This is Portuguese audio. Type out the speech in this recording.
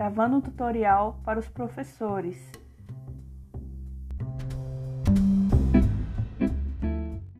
gravando um tutorial para os professores.